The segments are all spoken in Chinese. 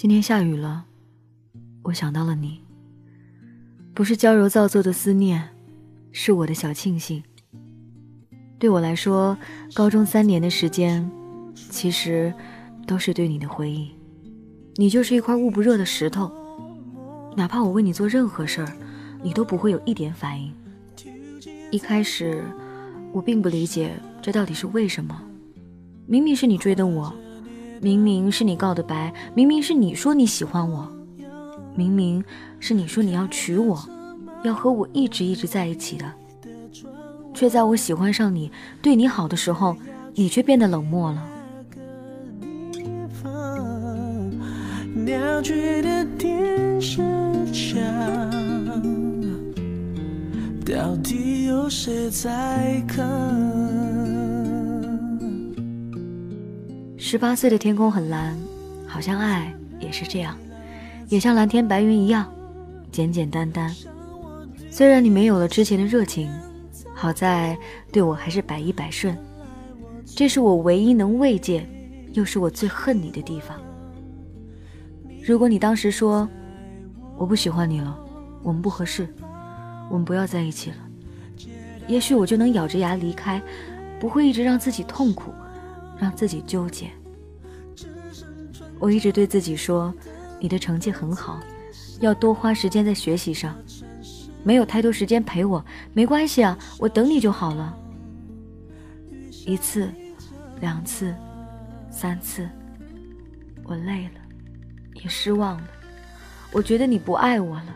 今天下雨了，我想到了你。不是娇柔造作的思念，是我的小庆幸。对我来说，高中三年的时间，其实都是对你的回忆。你就是一块捂不热的石头，哪怕我为你做任何事儿，你都不会有一点反应。一开始，我并不理解这到底是为什么。明明是你追的我。明明是你告的白，明明是你说你喜欢我，明明是你说你要娶我，要和我一直一直在一起的，却在我喜欢上你、对你好的时候，你却变得冷漠了。到底有谁在看？十八岁的天空很蓝，好像爱也是这样，也像蓝天白云一样，简简单单。虽然你没有了之前的热情，好在对我还是百依百顺，这是我唯一能慰藉，又是我最恨你的地方。如果你当时说我不喜欢你了，我们不合适，我们不要在一起了，也许我就能咬着牙离开，不会一直让自己痛苦，让自己纠结。我一直对自己说，你的成绩很好，要多花时间在学习上。没有太多时间陪我，没关系啊，我等你就好了。一次，两次，三次，我累了，也失望了。我觉得你不爱我了，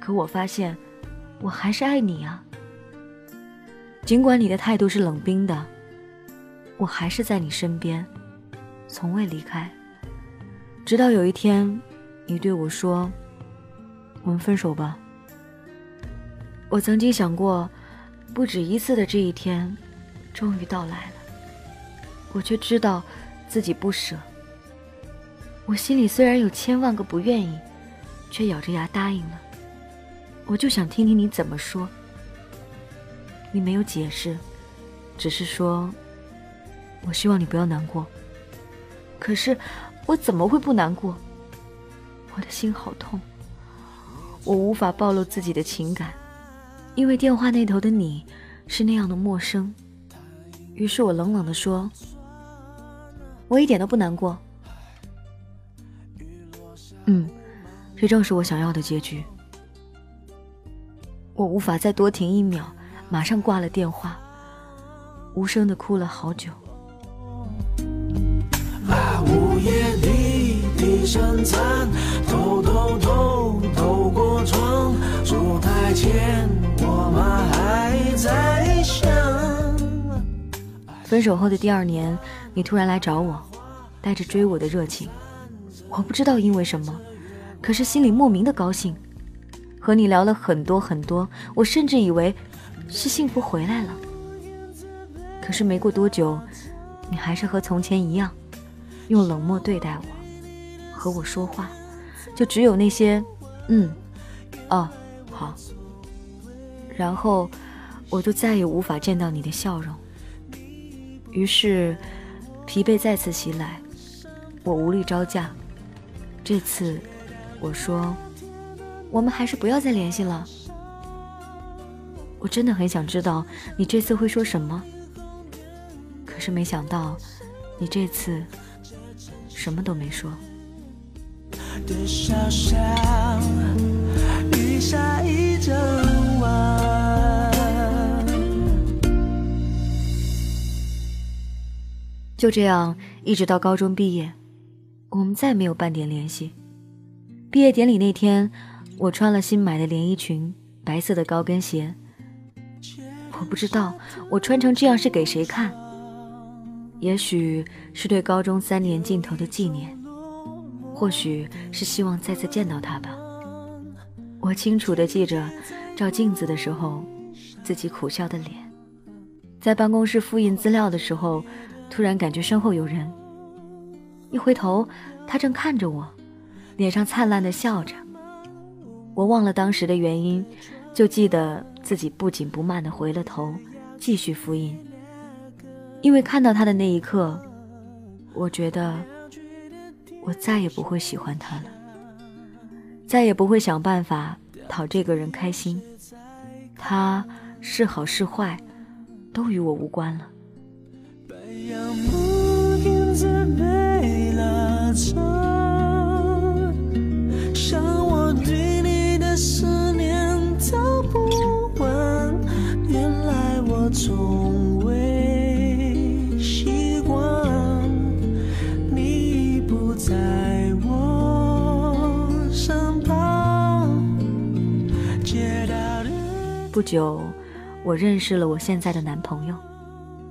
可我发现，我还是爱你啊。尽管你的态度是冷冰的，我还是在你身边，从未离开。直到有一天，你对我说：“我们分手吧。”我曾经想过，不止一次的这一天，终于到来了。我却知道自己不舍。我心里虽然有千万个不愿意，却咬着牙答应了。我就想听听你怎么说。你没有解释，只是说：“我希望你不要难过。”可是。我怎么会不难过？我的心好痛，我无法暴露自己的情感，因为电话那头的你是那样的陌生。于是我冷冷地说：“我一点都不难过。”嗯，这正是我想要的结局。我无法再多停一秒，马上挂了电话，无声的哭了好久。里低声惨，偷偷偷透过窗，烛台前我们还在想。分手后的第二年，你突然来找我，带着追我的热情，我不知道因为什么，可是心里莫名的高兴。和你聊了很多很多，我甚至以为是幸福回来了。可是没过多久，你还是和从前一样。用冷漠对待我，和我说话，就只有那些“嗯，哦，好”，然后我就再也无法见到你的笑容。于是，疲惫再次袭来，我无力招架。这次，我说：“我们还是不要再联系了。”我真的很想知道你这次会说什么，可是没想到，你这次。什么都没说。的小巷，雨下一整晚就这样，一直到高中毕业，我们再没有半点联系。毕业典礼那天，我穿了新买的连衣裙，白色的高跟鞋。我不知道我穿成这样是给谁看。也许是对高中三年尽头的纪念，或许是希望再次见到他吧。我清楚地记着，照镜子的时候，自己苦笑的脸；在办公室复印资料的时候，突然感觉身后有人。一回头，他正看着我，脸上灿烂的笑着。我忘了当时的原因，就记得自己不紧不慢地回了头，继续复印。因为看到他的那一刻，我觉得我再也不会喜欢他了，再也不会想办法讨这个人开心。他是好是坏，都与我无关了。不久，我认识了我现在的男朋友。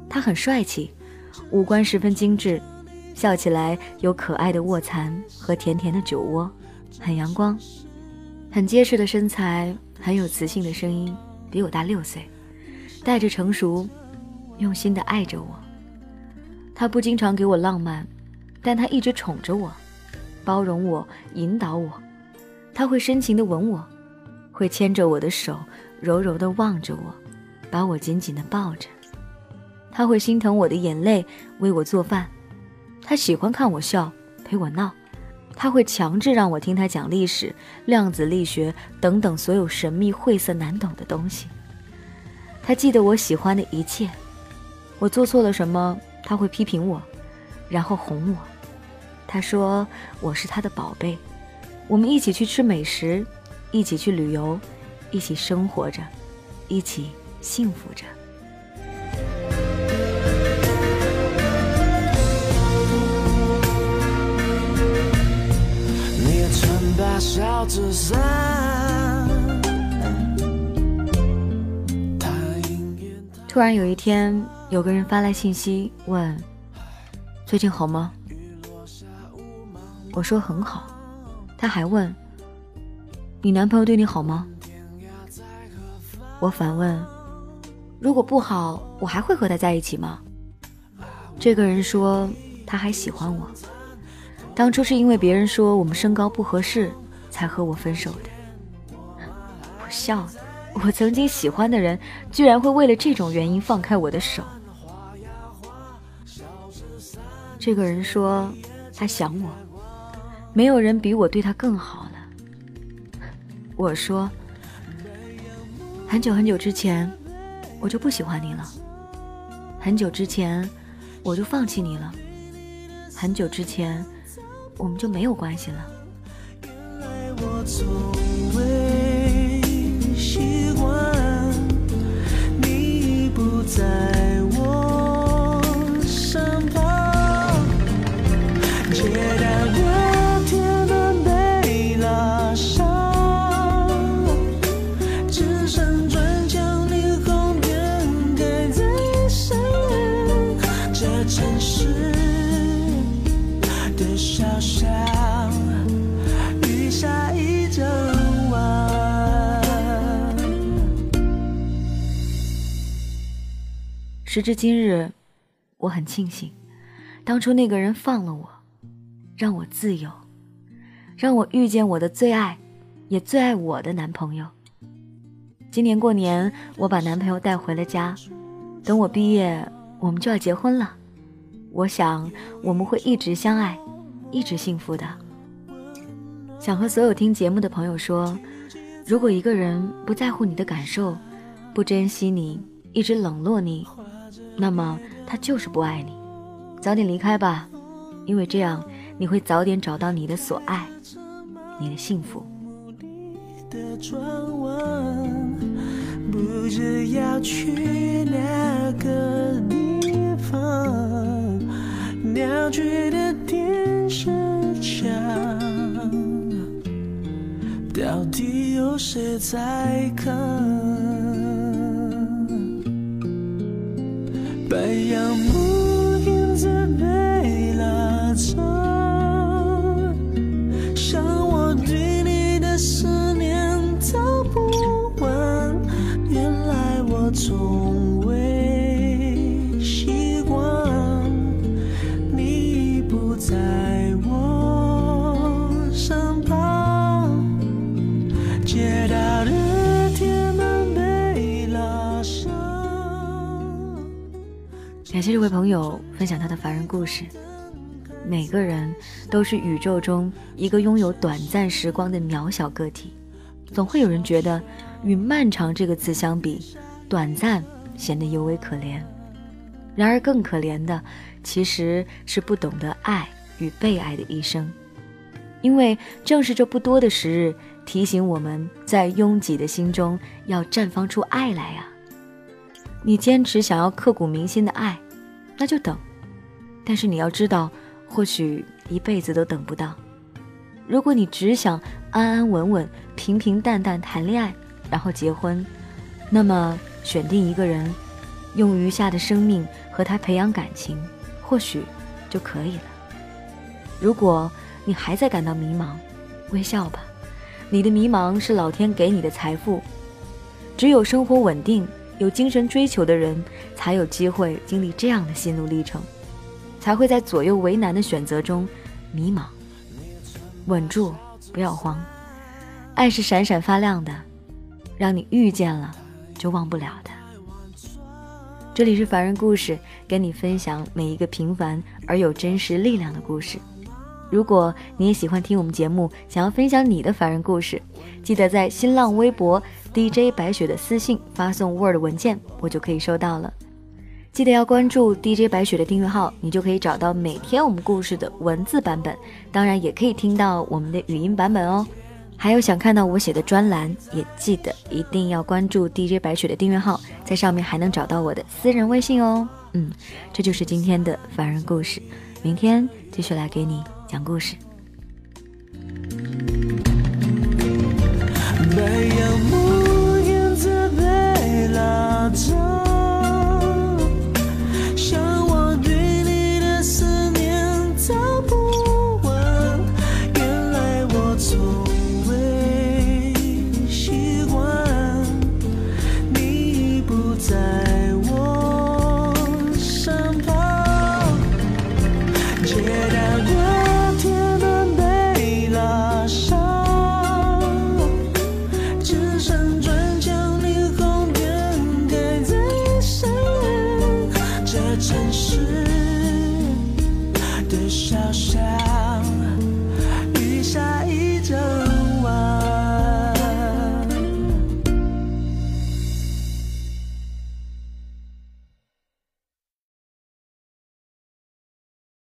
他很帅气，五官十分精致，笑起来有可爱的卧蚕和甜甜的酒窝，很阳光，很结实的身材，很有磁性的声音，比我大六岁，带着成熟，用心的爱着我。他不经常给我浪漫，但他一直宠着我，包容我，引导我。他会深情的吻我，会牵着我的手。柔柔地望着我，把我紧紧地抱着。他会心疼我的眼泪，为我做饭。他喜欢看我笑，陪我闹。他会强制让我听他讲历史、量子力学等等所有神秘、晦涩、难懂的东西。他记得我喜欢的一切。我做错了什么，他会批评我，然后哄我。他说我是他的宝贝。我们一起去吃美食，一起去旅游。一起生活着，一起幸福着。突然有一天，有个人发来信息问：“最近好吗？”我说很好。他还问：“你男朋友对你好吗？”我反问：“如果不好，我还会和他在一起吗？”这个人说：“他还喜欢我，当初是因为别人说我们身高不合适，才和我分手的。”我笑了，我曾经喜欢的人，居然会为了这种原因放开我的手。这个人说：“他想我，没有人比我对他更好了。”我说。很久很久之前，我就不喜欢你了。很久之前，我就放弃你了。很久之前，我们就没有关系了。原来我从未时至今日，我很庆幸，当初那个人放了我，让我自由，让我遇见我的最爱，也最爱我的男朋友。今年过年，我把男朋友带回了家，等我毕业，我们就要结婚了。我想我们会一直相爱，一直幸福的。想和所有听节目的朋友说，如果一个人不在乎你的感受，不珍惜你，一直冷落你。那么他就是不爱你，早点离开吧，因为这样你会早点找到你的所爱，你的幸福。不知要去哪个地方，鸟居的电视墙，到底有谁在看？谢这位朋友分享他的凡人故事。每个人都是宇宙中一个拥有短暂时光的渺小个体，总会有人觉得与“漫长”这个词相比，短暂显得尤为可怜。然而，更可怜的其实是不懂得爱与被爱的一生，因为正是这不多的时日，提醒我们在拥挤的心中要绽放出爱来啊！你坚持想要刻骨铭心的爱，那就等。但是你要知道，或许一辈子都等不到。如果你只想安安稳稳、平平淡淡谈恋爱，然后结婚，那么选定一个人，用余下的生命和他培养感情，或许就可以了。如果你还在感到迷茫，微笑吧，你的迷茫是老天给你的财富。只有生活稳定。有精神追求的人，才有机会经历这样的心路历程，才会在左右为难的选择中迷茫。稳住，不要慌，爱是闪闪发亮的，让你遇见了就忘不了的。这里是凡人故事，跟你分享每一个平凡而有真实力量的故事。如果你也喜欢听我们节目，想要分享你的凡人故事，记得在新浪微博 DJ 白雪的私信发送 Word 文件，我就可以收到了。记得要关注 DJ 白雪的订阅号，你就可以找到每天我们故事的文字版本，当然也可以听到我们的语音版本哦。还有想看到我写的专栏，也记得一定要关注 DJ 白雪的订阅号，在上面还能找到我的私人微信哦。嗯，这就是今天的凡人故事，明天继续来给你。讲故事。白杨木被拉走上转